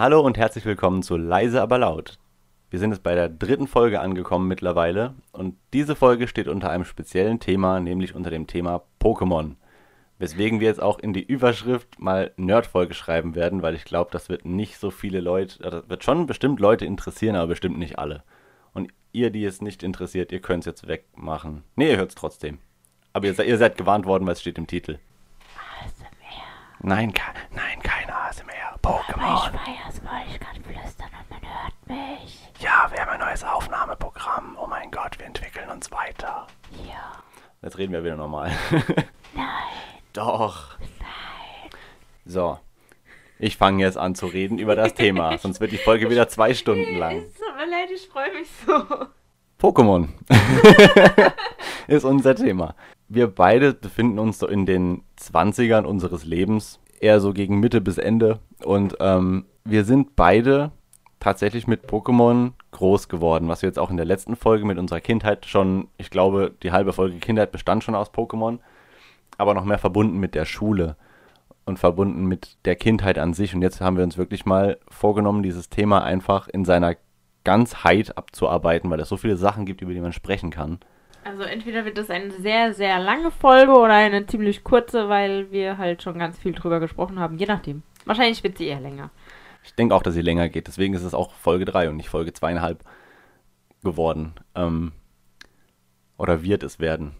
Hallo und herzlich willkommen zu Leise aber laut. Wir sind jetzt bei der dritten Folge angekommen mittlerweile und diese Folge steht unter einem speziellen Thema, nämlich unter dem Thema Pokémon. Weswegen wir jetzt auch in die Überschrift mal Nerdfolge schreiben werden, weil ich glaube, das wird nicht so viele Leute, das wird schon bestimmt Leute interessieren, aber bestimmt nicht alle. Und ihr, die es nicht interessiert, ihr könnt es jetzt wegmachen. Ne, ihr hört es trotzdem. Aber ihr, ihr, seid gewarnt worden, weil es steht im Titel. ASMR. Nein, nein. Pokémon. Aber ich weiß, weil ich kann flüstern und man hört mich. Ja, wir haben ein neues Aufnahmeprogramm. Oh mein Gott, wir entwickeln uns weiter. Ja. Jetzt reden wir wieder normal. Nein. Doch. Nein. So. Ich fange jetzt an zu reden über das Thema, sonst wird die Folge wieder zwei Stunden lang. Es tut mir leid, ich freue mich so. Pokémon ist unser Thema. Wir beide befinden uns so in den 20ern unseres Lebens, eher so gegen Mitte bis Ende. Und ähm, wir sind beide tatsächlich mit Pokémon groß geworden, was wir jetzt auch in der letzten Folge mit unserer Kindheit schon, ich glaube, die halbe Folge Kindheit bestand schon aus Pokémon, aber noch mehr verbunden mit der Schule und verbunden mit der Kindheit an sich. Und jetzt haben wir uns wirklich mal vorgenommen, dieses Thema einfach in seiner Ganzheit abzuarbeiten, weil es so viele Sachen gibt, über die man sprechen kann. Also entweder wird das eine sehr, sehr lange Folge oder eine ziemlich kurze, weil wir halt schon ganz viel drüber gesprochen haben, je nachdem. Wahrscheinlich wird sie eher länger. Ich denke auch, dass sie länger geht, deswegen ist es auch Folge 3 und nicht Folge 2,5 geworden. Ähm, oder wird es werden.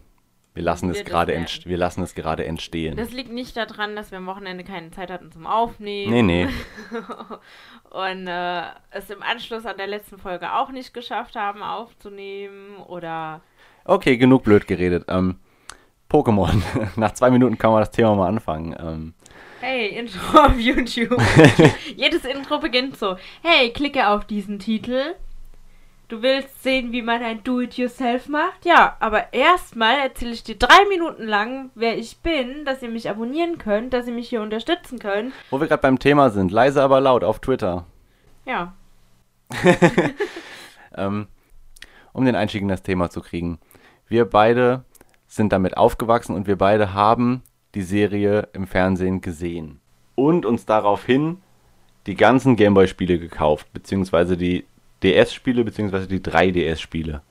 Wir lassen, es gerade wir lassen es gerade entstehen. Das liegt nicht daran, dass wir am Wochenende keine Zeit hatten zum Aufnehmen. Nee, nee. und äh, es im Anschluss an der letzten Folge auch nicht geschafft haben aufzunehmen oder. Okay, genug blöd geredet. Ähm, Pokémon. Nach zwei Minuten kann man das Thema mal anfangen. Ähm, hey, Intro auf YouTube. Jedes Intro beginnt so. Hey, klicke auf diesen Titel Du willst sehen, wie man ein Do-it-yourself macht? Ja, aber erstmal erzähle ich dir drei Minuten lang, wer ich bin, dass ihr mich abonnieren könnt, dass ihr mich hier unterstützen könnt. Wo wir gerade beim Thema sind, leise aber laut auf Twitter. Ja. ähm, um den Einstieg in das Thema zu kriegen. Wir beide sind damit aufgewachsen und wir beide haben die Serie im Fernsehen gesehen. Und uns daraufhin die ganzen Gameboy-Spiele gekauft, beziehungsweise die DS-Spiele beziehungsweise die 3DS-Spiele.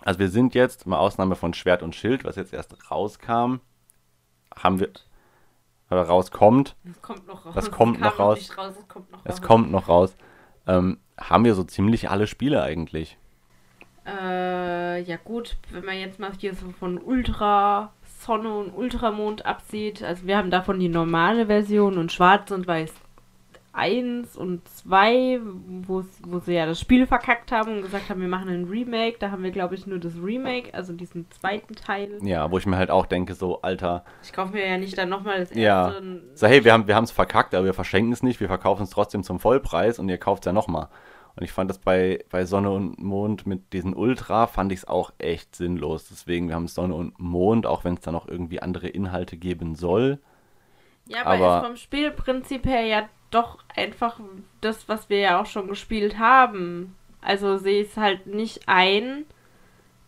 Also wir sind jetzt, mal Ausnahme von Schwert und Schild, was jetzt erst rauskam, haben wir, oder rauskommt. Das kommt noch raus. Das kommt noch raus. raus. Es kommt noch es raus. Kommt noch raus. Ähm, haben wir so ziemlich alle Spiele eigentlich. Äh, ja gut, wenn man jetzt mal hier so von Ultra Sonne und Ultramond absieht, also wir haben davon die normale Version und Schwarz und Weiß 1 und 2, wo sie ja das Spiel verkackt haben und gesagt haben, wir machen ein Remake. Da haben wir, glaube ich, nur das Remake, also diesen zweiten Teil. Ja, wo ich mir halt auch denke, so, Alter. Ich kaufe mir ja nicht dann nochmal das erste. Ja. So, hey, wir haben wir es verkackt, aber wir verschenken es nicht, wir verkaufen es trotzdem zum Vollpreis und ihr kauft es ja nochmal. Und ich fand das bei, bei Sonne und Mond mit diesen Ultra, fand ich es auch echt sinnlos. Deswegen, wir haben Sonne und Mond, auch wenn es da noch irgendwie andere Inhalte geben soll. Ja, aber, aber ist vom Spielprinzip her ja doch einfach das, was wir ja auch schon gespielt haben. Also sehe ich es halt nicht ein,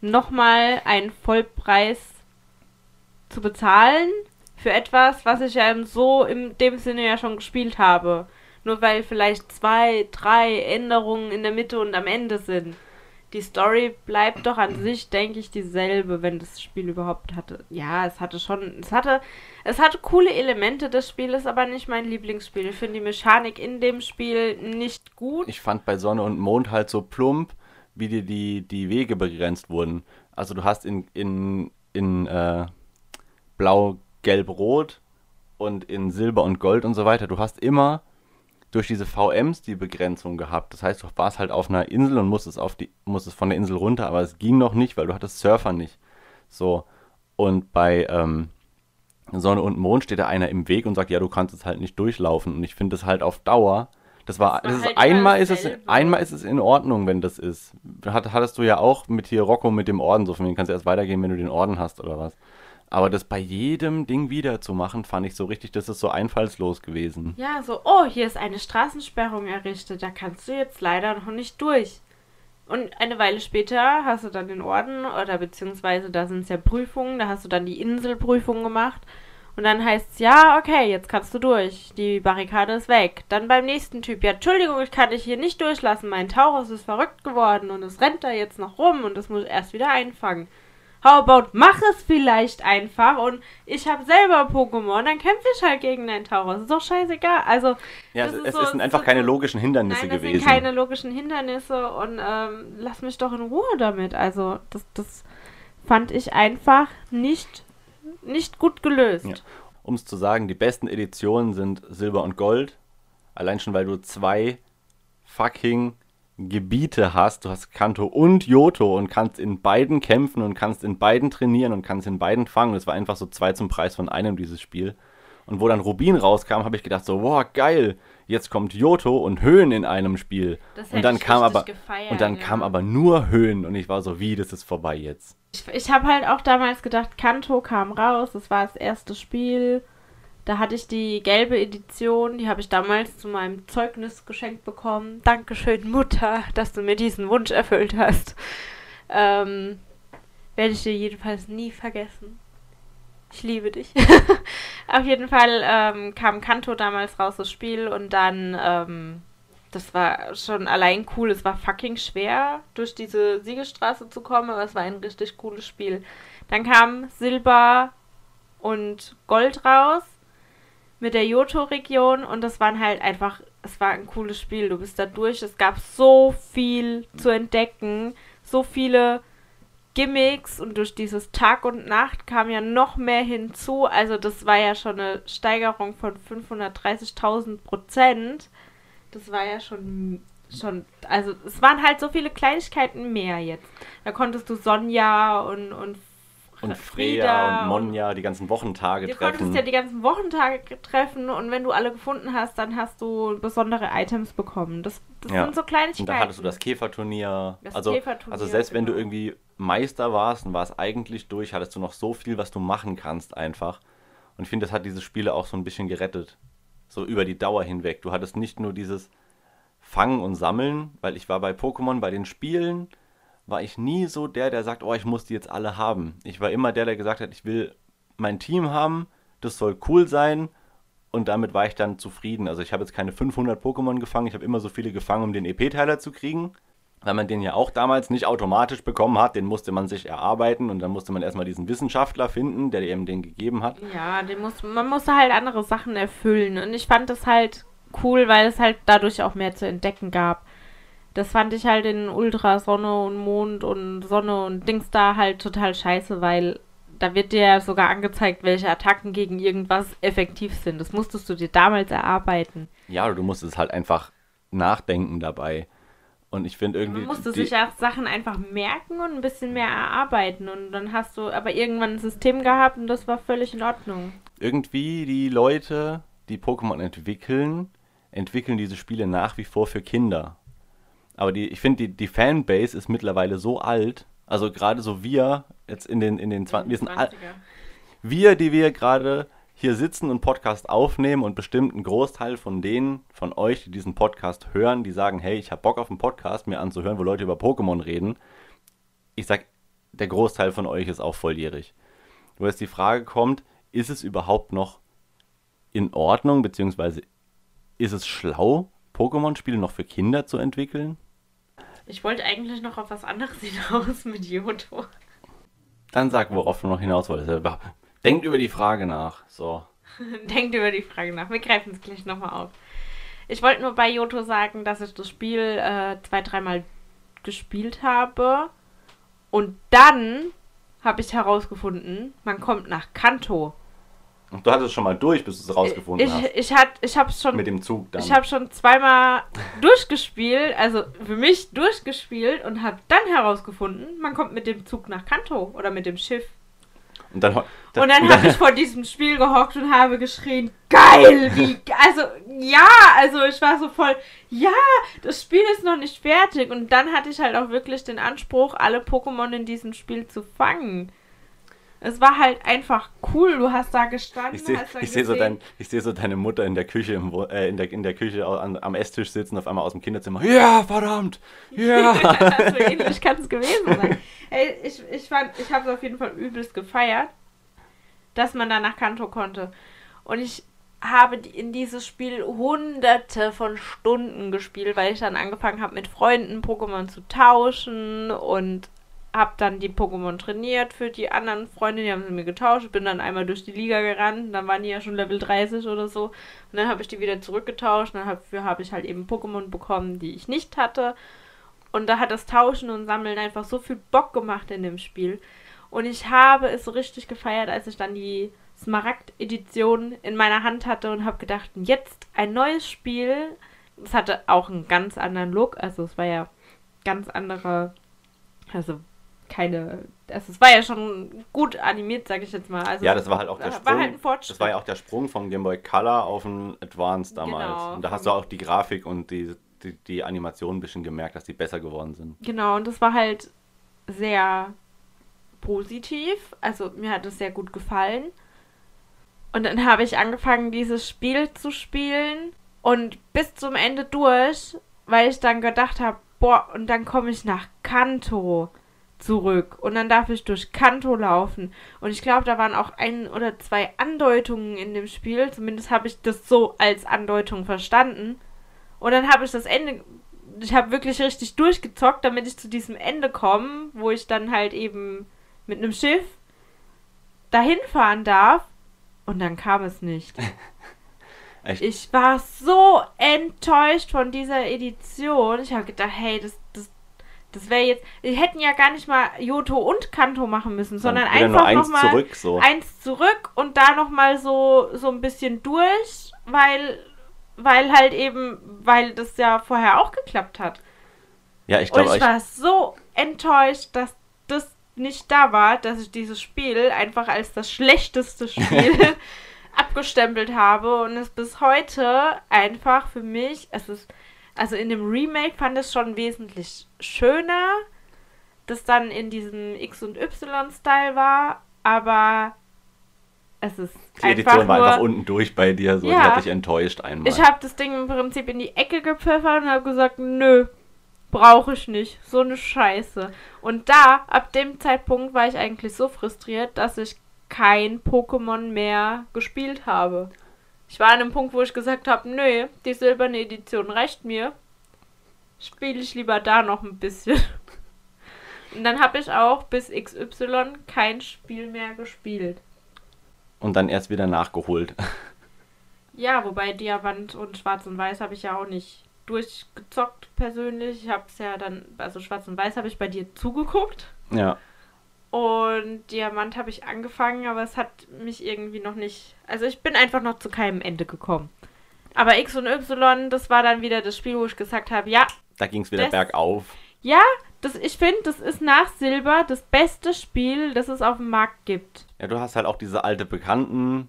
nochmal einen Vollpreis zu bezahlen für etwas, was ich ja so in dem Sinne ja schon gespielt habe. Nur weil vielleicht zwei, drei Änderungen in der Mitte und am Ende sind die Story bleibt doch an sich, denke ich, dieselbe, wenn das Spiel überhaupt hatte. Ja, es hatte schon, es hatte, es hatte coole Elemente. Das Spiel aber nicht mein Lieblingsspiel. Ich finde die Mechanik in dem Spiel nicht gut. Ich fand bei Sonne und Mond halt so plump, wie dir die, die Wege begrenzt wurden. Also du hast in, in, in äh, Blau, Gelb, Rot und in Silber und Gold und so weiter. Du hast immer durch diese VMs die Begrenzung gehabt. Das heißt, du warst halt auf einer Insel und musstest, auf die, musstest von der Insel runter, aber es ging noch nicht, weil du hattest Surfer nicht. So. Und bei ähm, Sonne und Mond steht da einer im Weg und sagt, ja, du kannst es halt nicht durchlaufen. Und ich finde das halt auf Dauer. Das war, das, war das ist, halt einmal ist es, einmal ist es in Ordnung, wenn das ist. Hat, hattest du ja auch mit hier Rocco mit dem Orden, so von dem kannst du erst weitergehen, wenn du den Orden hast oder was. Aber das bei jedem Ding wieder zu machen, fand ich so richtig, das ist so einfallslos gewesen. Ja, so, oh, hier ist eine Straßensperrung errichtet, da kannst du jetzt leider noch nicht durch. Und eine Weile später hast du dann den Orden, oder beziehungsweise da sind es ja Prüfungen, da hast du dann die Inselprüfung gemacht. Und dann heißt es, ja, okay, jetzt kannst du durch. Die Barrikade ist weg. Dann beim nächsten Typ, ja, Entschuldigung, ich kann dich hier nicht durchlassen. Mein Taurus ist verrückt geworden und es rennt da jetzt noch rum und das muss erst wieder einfangen. How about, mach es vielleicht einfach und ich habe selber Pokémon, dann kämpfe ich halt gegen deinen Taurus. Ist doch scheißegal. Also, ja, es, es so, sind einfach so, keine logischen Hindernisse nein, das gewesen. Sind keine logischen Hindernisse und ähm, lass mich doch in Ruhe damit. Also, das, das fand ich einfach nicht nicht gut gelöst. Ja. Um es zu sagen, die besten Editionen sind Silber und Gold. Allein schon, weil du zwei fucking Gebiete hast. Du hast Kanto und Yoto und kannst in beiden kämpfen und kannst in beiden trainieren und kannst in beiden fangen. Das war einfach so zwei zum Preis von einem, dieses Spiel. Und wo dann Rubin rauskam, habe ich gedacht so, wow, geil, jetzt kommt Yoto und Höhen in einem Spiel. Das und dann kam aber gefeiert, und dann ja. kam aber nur Höhen und ich war so, wie, das ist vorbei jetzt. Ich, ich habe halt auch damals gedacht, Kanto kam raus, das war das erste Spiel. Da hatte ich die gelbe Edition, die habe ich damals zu meinem Zeugnis geschenkt bekommen. Dankeschön, Mutter, dass du mir diesen Wunsch erfüllt hast. Ähm, werde ich dir jedenfalls nie vergessen. Ich liebe dich. Auf jeden Fall ähm, kam Kanto damals raus, das Spiel, und dann, ähm, das war schon allein cool. Es war fucking schwer, durch diese Siegestraße zu kommen, aber es war ein richtig cooles Spiel. Dann kam Silber und Gold raus mit der Johto-Region und das waren halt einfach, es war ein cooles Spiel. Du bist da durch, es gab so viel zu entdecken, so viele Gimmicks und durch dieses Tag und Nacht kam ja noch mehr hinzu. Also das war ja schon eine Steigerung von 530.000 Prozent. Das war ja schon schon, also es waren halt so viele Kleinigkeiten mehr jetzt. Da konntest du Sonja und, und und Freya und Monja die ganzen Wochentage du treffen. Du konntest ja die ganzen Wochentage treffen und wenn du alle gefunden hast, dann hast du besondere Items bekommen. Das, das ja. sind so Kleinigkeiten. Und dann hattest du das Käferturnier. Das also, Käferturnier, also selbst genau. wenn du genau. irgendwie Meister warst und warst eigentlich durch, hattest du noch so viel, was du machen kannst einfach. Und ich finde, das hat diese Spiele auch so ein bisschen gerettet. So über die Dauer hinweg. Du hattest nicht nur dieses Fangen und Sammeln, weil ich war bei Pokémon, bei den Spielen, war ich nie so der, der sagt, oh, ich muss die jetzt alle haben. Ich war immer der, der gesagt hat, ich will mein Team haben, das soll cool sein und damit war ich dann zufrieden. Also ich habe jetzt keine 500 Pokémon gefangen, ich habe immer so viele gefangen, um den EP-Teiler zu kriegen, weil man den ja auch damals nicht automatisch bekommen hat, den musste man sich erarbeiten und dann musste man erstmal diesen Wissenschaftler finden, der eben den gegeben hat. Ja, den muss, man musste halt andere Sachen erfüllen und ich fand das halt cool, weil es halt dadurch auch mehr zu entdecken gab das fand ich halt in Ultra Sonne und Mond und Sonne und Dings da halt total scheiße, weil da wird dir ja sogar angezeigt, welche Attacken gegen irgendwas effektiv sind. Das musstest du dir damals erarbeiten. Ja, du musstest halt einfach nachdenken dabei. Und ich finde irgendwie. Man musste sich auch Sachen einfach merken und ein bisschen mehr erarbeiten. Und dann hast du aber irgendwann ein System gehabt und das war völlig in Ordnung. Irgendwie die Leute, die Pokémon entwickeln, entwickeln diese Spiele nach wie vor für Kinder. Aber die, ich finde, die, die Fanbase ist mittlerweile so alt. Also gerade so wir jetzt in den, in den 20, wir sind all, wir, die wir gerade hier sitzen und Podcast aufnehmen und bestimmt ein Großteil von denen von euch, die diesen Podcast hören, die sagen, hey, ich habe Bock auf einen Podcast, mir anzuhören, wo Leute über Pokémon reden. Ich sag, der Großteil von euch ist auch volljährig. Wo jetzt die Frage kommt, ist es überhaupt noch in Ordnung, beziehungsweise ist es schlau, Pokémon-Spiele noch für Kinder zu entwickeln? Ich wollte eigentlich noch auf was anderes hinaus mit Yoto. Dann sag, worauf du noch hinaus wolltest. Denkt über die Frage nach. So. Denkt über die Frage nach. Wir greifen es gleich nochmal auf. Ich wollte nur bei Yoto sagen, dass ich das Spiel äh, zwei, dreimal gespielt habe. Und dann habe ich herausgefunden, man kommt nach Kanto. Du hattest es schon mal durch, bis du es rausgefunden ich, hast. Ich, hat, ich habe schon. Mit dem Zug dann. Ich habe schon zweimal durchgespielt, also für mich durchgespielt und habe dann herausgefunden, man kommt mit dem Zug nach Kanto oder mit dem Schiff. Und dann, dann, und dann habe ich vor diesem Spiel gehockt und habe geschrien, geil, wie, also, ja, also ich war so voll, ja, das Spiel ist noch nicht fertig. Und dann hatte ich halt auch wirklich den Anspruch, alle Pokémon in diesem Spiel zu fangen. Es war halt einfach cool. Du hast da gestanden. Ich sehe seh so, dein, seh so deine Mutter in der Küche, im, äh, in, der, in der Küche an, am Esstisch sitzen, auf einmal aus dem Kinderzimmer. Ja, verdammt! Ja! so ähnlich kann es gewesen sein. Ey, ich, ich, ich habe es auf jeden Fall übelst gefeiert. dass man da nach Kanto konnte. Und ich habe in dieses Spiel hunderte von Stunden gespielt, weil ich dann angefangen habe, mit Freunden Pokémon zu tauschen und habe dann die Pokémon trainiert für die anderen Freunde, die haben sie mir getauscht, bin dann einmal durch die Liga gerannt, dann waren die ja schon Level 30 oder so. Und dann habe ich die wieder zurückgetauscht und dafür habe ich halt eben Pokémon bekommen, die ich nicht hatte. Und da hat das Tauschen und Sammeln einfach so viel Bock gemacht in dem Spiel. Und ich habe es so richtig gefeiert, als ich dann die Smaragd-Edition in meiner Hand hatte und habe gedacht, jetzt ein neues Spiel. Es hatte auch einen ganz anderen Look, also es war ja ganz andere, also keine, also es war ja schon gut animiert, sage ich jetzt mal. Also ja, das war halt auch der Sprung. War halt ein Fortschritt. Das war ja auch der Sprung von Game Boy Color auf ein Advance damals. Genau, und da hast du auch die Grafik und die, die, die Animation ein bisschen gemerkt, dass die besser geworden sind. Genau, und das war halt sehr positiv. Also mir hat es sehr gut gefallen. Und dann habe ich angefangen, dieses Spiel zu spielen und bis zum Ende durch, weil ich dann gedacht habe, boah, und dann komme ich nach Kanto zurück und dann darf ich durch Kanto laufen. Und ich glaube, da waren auch ein oder zwei Andeutungen in dem Spiel. Zumindest habe ich das so als Andeutung verstanden. Und dann habe ich das Ende, ich habe wirklich richtig durchgezockt, damit ich zu diesem Ende komme, wo ich dann halt eben mit einem Schiff dahin fahren darf. Und dann kam es nicht. Echt? Ich war so enttäuscht von dieser Edition. Ich habe gedacht, hey, das, das, das wäre jetzt. Wir hätten ja gar nicht mal Joto und Kanto machen müssen, sondern einfach nochmal zurück, so. eins zurück und da nochmal so, so ein bisschen durch, weil, weil halt eben, weil das ja vorher auch geklappt hat. Ja, ich glaube. Und ich war so enttäuscht, dass das nicht da war, dass ich dieses Spiel einfach als das schlechteste Spiel abgestempelt habe und es bis heute einfach für mich, es ist, also in dem Remake fand es schon wesentlich schöner, das dann in diesem X und Y-Style war, aber es ist die Edition war nur, einfach unten durch bei dir, so ja, die hat dich enttäuscht einmal. Ich habe das Ding im Prinzip in die Ecke gepfeffert und habe gesagt, nö, brauche ich nicht. So eine Scheiße. Und da, ab dem Zeitpunkt, war ich eigentlich so frustriert, dass ich kein Pokémon mehr gespielt habe. Ich war an einem Punkt, wo ich gesagt habe, nö, die silberne Edition reicht mir. Spiele ich lieber da noch ein bisschen. Und dann habe ich auch bis XY kein Spiel mehr gespielt. Und dann erst wieder nachgeholt. Ja, wobei Diamant und Schwarz und Weiß habe ich ja auch nicht durchgezockt persönlich. Ich habe es ja dann, also Schwarz und Weiß habe ich bei dir zugeguckt. Ja. Und Diamant habe ich angefangen, aber es hat mich irgendwie noch nicht. Also ich bin einfach noch zu keinem Ende gekommen. Aber X und Y, das war dann wieder das Spiel, wo ich gesagt habe, ja. Da ging es wieder das, bergauf. Ja, das, ich finde, das ist nach Silber das beste Spiel, das es auf dem Markt gibt. Ja, du hast halt auch diese alte bekannten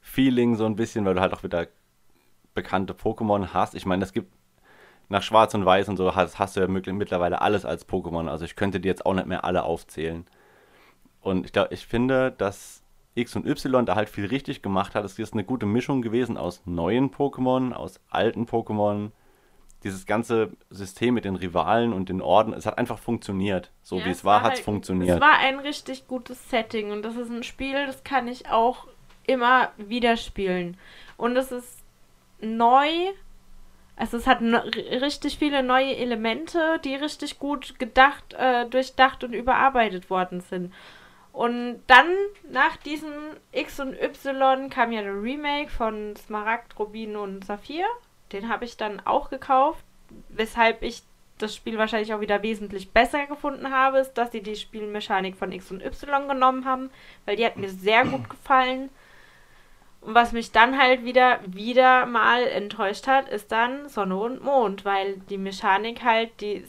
Feeling so ein bisschen, weil du halt auch wieder bekannte Pokémon hast. Ich meine, es gibt nach Schwarz und Weiß und so hast, hast du ja mittlerweile alles als Pokémon. Also ich könnte dir jetzt auch nicht mehr alle aufzählen. Und ich glaube, ich finde, dass X und Y da halt viel richtig gemacht hat. Es ist eine gute Mischung gewesen aus neuen Pokémon, aus alten Pokémon. Dieses ganze System mit den Rivalen und den Orden, es hat einfach funktioniert. So ja, wie es war, war hat es halt, funktioniert. Es war ein richtig gutes Setting und das ist ein Spiel, das kann ich auch immer wieder spielen. Und es ist neu, also es hat richtig viele neue Elemente, die richtig gut gedacht, äh, durchdacht und überarbeitet worden sind. Und dann, nach diesem X und Y, kam ja der Remake von Smaragd, Rubin und Saphir. Den habe ich dann auch gekauft, weshalb ich das Spiel wahrscheinlich auch wieder wesentlich besser gefunden habe, ist, dass sie die Spielmechanik von X und Y genommen haben, weil die hat mir sehr gut gefallen. Und was mich dann halt wieder, wieder mal enttäuscht hat, ist dann Sonne und Mond, weil die Mechanik halt, die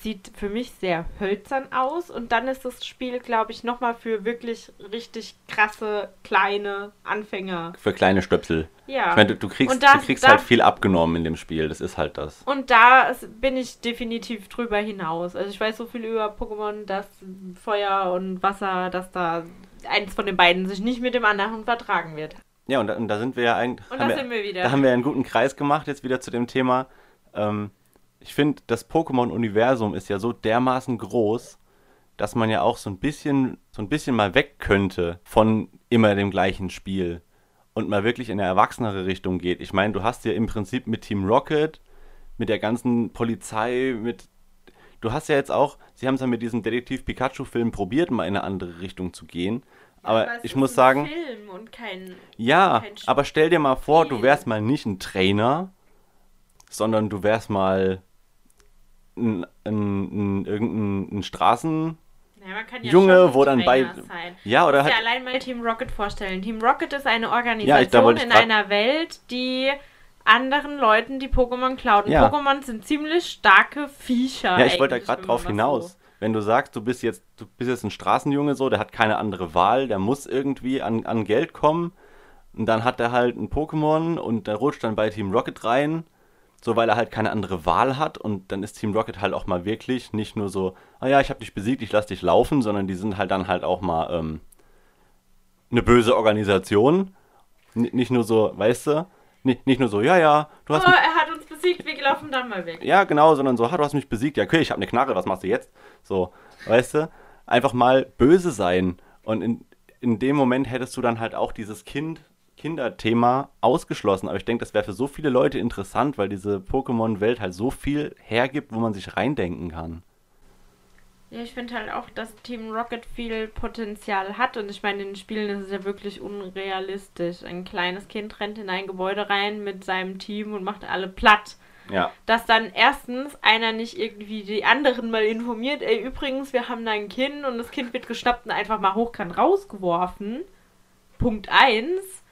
sieht für mich sehr hölzern aus. Und dann ist das Spiel, glaube ich, nochmal für wirklich richtig krasse, kleine Anfänger. Für kleine Stöpsel. Ja. Ich meine, du, du kriegst, das, du kriegst da, halt viel abgenommen in dem Spiel, das ist halt das. Und da bin ich definitiv drüber hinaus. Also ich weiß so viel über Pokémon, dass Feuer und Wasser, dass da eins von den beiden sich nicht mit dem anderen vertragen wird. Ja, und da, und da sind wir ja eigentlich. Und da sind wir wieder. Da haben wir einen guten Kreis gemacht, jetzt wieder zu dem Thema. Ähm, ich finde, das Pokémon-Universum ist ja so dermaßen groß, dass man ja auch so ein bisschen, so ein bisschen mal weg könnte von immer dem gleichen Spiel und mal wirklich in eine erwachsenere Richtung geht. Ich meine, du hast ja im Prinzip mit Team Rocket, mit der ganzen Polizei, mit du hast ja jetzt auch, sie haben es ja mit diesem Detektiv Pikachu-Film probiert, mal in eine andere Richtung zu gehen. Aber, aber ich muss sagen. Kein, ja, kein aber stell dir mal vor, du wärst mal nicht ein Trainer, sondern du wärst mal ein, ein, ein, irgendein ein Straßen. Ja, ja Junge, wo dann bei. Sein. Ja, oder halt. Ja, allein mal Team Rocket vorstellen. Team Rocket ist eine Organisation ja, in einer Welt, die anderen Leuten die Pokémon klaut. Ja. Pokémon sind ziemlich starke Viecher. Ja, ich wollte da gerade drauf hinaus. So. Wenn du sagst, du bist jetzt, du bist jetzt ein Straßenjunge so, der hat keine andere Wahl, der muss irgendwie an, an Geld kommen. Und dann hat er halt ein Pokémon und der rutscht dann bei Team Rocket rein so weil er halt keine andere Wahl hat und dann ist Team Rocket halt auch mal wirklich nicht nur so, ah ja, ich habe dich besiegt, ich lass dich laufen, sondern die sind halt dann halt auch mal ähm, eine böse Organisation. N nicht nur so, weißt du, nicht, nicht nur so, ja, ja, du hast. Oh, besiegt, wir laufen dann mal weg. Ja, genau, sondern so, ha, du hast mich besiegt, ja, okay, ich habe eine Knarre, was machst du jetzt? So, weißt du, einfach mal böse sein. Und in, in dem Moment hättest du dann halt auch dieses Kind Kinderthema ausgeschlossen. Aber ich denke, das wäre für so viele Leute interessant, weil diese Pokémon-Welt halt so viel hergibt, wo man sich reindenken kann. Ja, ich finde halt auch, dass Team Rocket viel Potenzial hat. Und ich meine, in den Spielen ist es ja wirklich unrealistisch. Ein kleines Kind rennt in ein Gebäude rein mit seinem Team und macht alle platt. Ja. Dass dann erstens einer nicht irgendwie die anderen mal informiert, ey, übrigens, wir haben da ein Kind und das Kind wird geschnappt und einfach mal hochkant rausgeworfen. Punkt 1.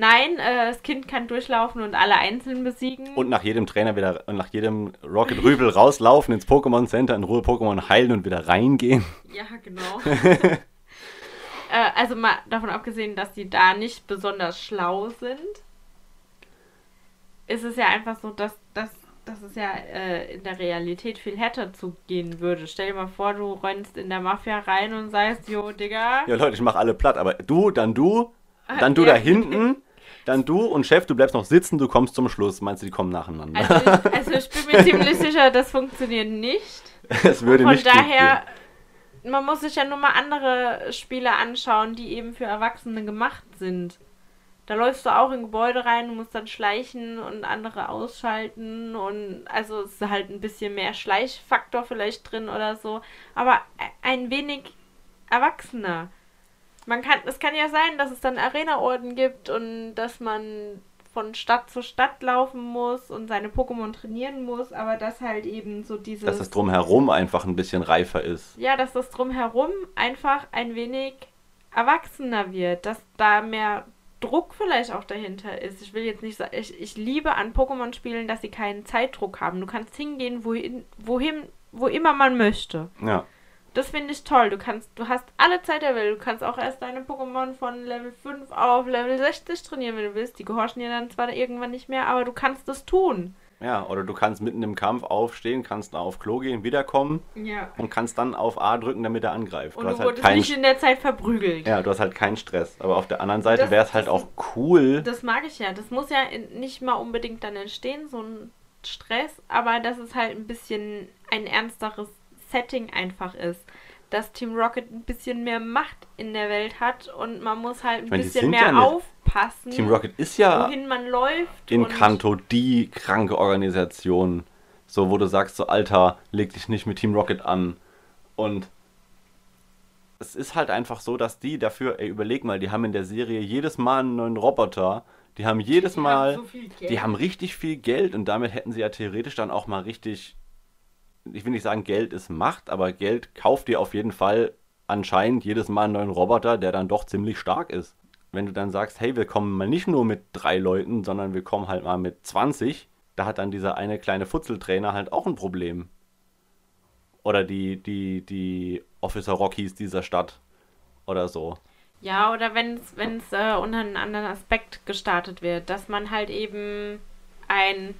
Nein, äh, das Kind kann durchlaufen und alle einzeln besiegen. Und nach jedem Trainer wieder, nach jedem Rocket Rübel rauslaufen ins Pokémon Center, in Ruhe Pokémon heilen und wieder reingehen. Ja, genau. äh, also mal davon abgesehen, dass die da nicht besonders schlau sind, ist es ja einfach so, dass, dass, dass es ja äh, in der Realität viel härter zugehen würde. Stell dir mal vor, du rennst in der Mafia rein und sagst, jo, Digga. Ja, Leute, ich mach alle platt, aber du, dann du, dann du ja, da hinten dann du und Chef, du bleibst noch sitzen, du kommst zum Schluss. Meinst du, die kommen nacheinander? Also ich, also ich bin mir ziemlich sicher, das funktioniert nicht. Es würde Von nicht daher, man muss sich ja nur mal andere Spiele anschauen, die eben für Erwachsene gemacht sind. Da läufst du auch in Gebäude rein, musst dann schleichen und andere ausschalten und also es ist halt ein bisschen mehr Schleichfaktor vielleicht drin oder so, aber ein wenig erwachsener. Man kann, es kann ja sein, dass es dann Arena-Orden gibt und dass man von Stadt zu Stadt laufen muss und seine Pokémon trainieren muss, aber dass halt eben so dieses. Dass das drumherum einfach ein bisschen reifer ist. Ja, dass das drumherum einfach ein wenig erwachsener wird, dass da mehr Druck vielleicht auch dahinter ist. Ich will jetzt nicht sagen, ich, ich liebe an Pokémon-Spielen, dass sie keinen Zeitdruck haben. Du kannst hingehen, wohin, wohin, wo immer man möchte. Ja. Das finde ich toll. Du kannst, du hast alle Zeit der Welt. Du kannst auch erst deine Pokémon von Level 5 auf Level 60 trainieren, wenn du willst. Die gehorchen dir dann zwar irgendwann nicht mehr, aber du kannst das tun. Ja, oder du kannst mitten im Kampf aufstehen, kannst auf Klo gehen, wiederkommen ja. und kannst dann auf A drücken, damit er angreift. Und du, du halt kein, nicht in der Zeit verprügelt. Ja, du hast halt keinen Stress. Aber auf der anderen Seite wäre es halt auch cool. Das mag ich ja. Das muss ja nicht mal unbedingt dann entstehen, so ein Stress, aber das ist halt ein bisschen ein ernsteres Setting einfach ist. Dass Team Rocket ein bisschen mehr Macht in der Welt hat und man muss halt ein ich mein, bisschen mehr ja aufpassen. Team Rocket ist ja wohin man läuft. In Kanto die kranke Organisation. So, wo du sagst, so Alter, leg dich nicht mit Team Rocket an. Und es ist halt einfach so, dass die dafür, ey, überleg mal, die haben in der Serie jedes Mal einen neuen Roboter. Die haben jedes die Mal, haben so die haben richtig viel Geld und damit hätten sie ja theoretisch dann auch mal richtig ich will nicht sagen, Geld ist Macht, aber Geld kauft dir auf jeden Fall anscheinend jedes Mal einen neuen Roboter, der dann doch ziemlich stark ist. Wenn du dann sagst, hey, wir kommen mal nicht nur mit drei Leuten, sondern wir kommen halt mal mit 20, da hat dann dieser eine kleine Futzeltrainer halt auch ein Problem. Oder die, die, die Officer Rockies dieser Stadt oder so. Ja, oder wenn es äh, unter einem anderen Aspekt gestartet wird, dass man halt eben ein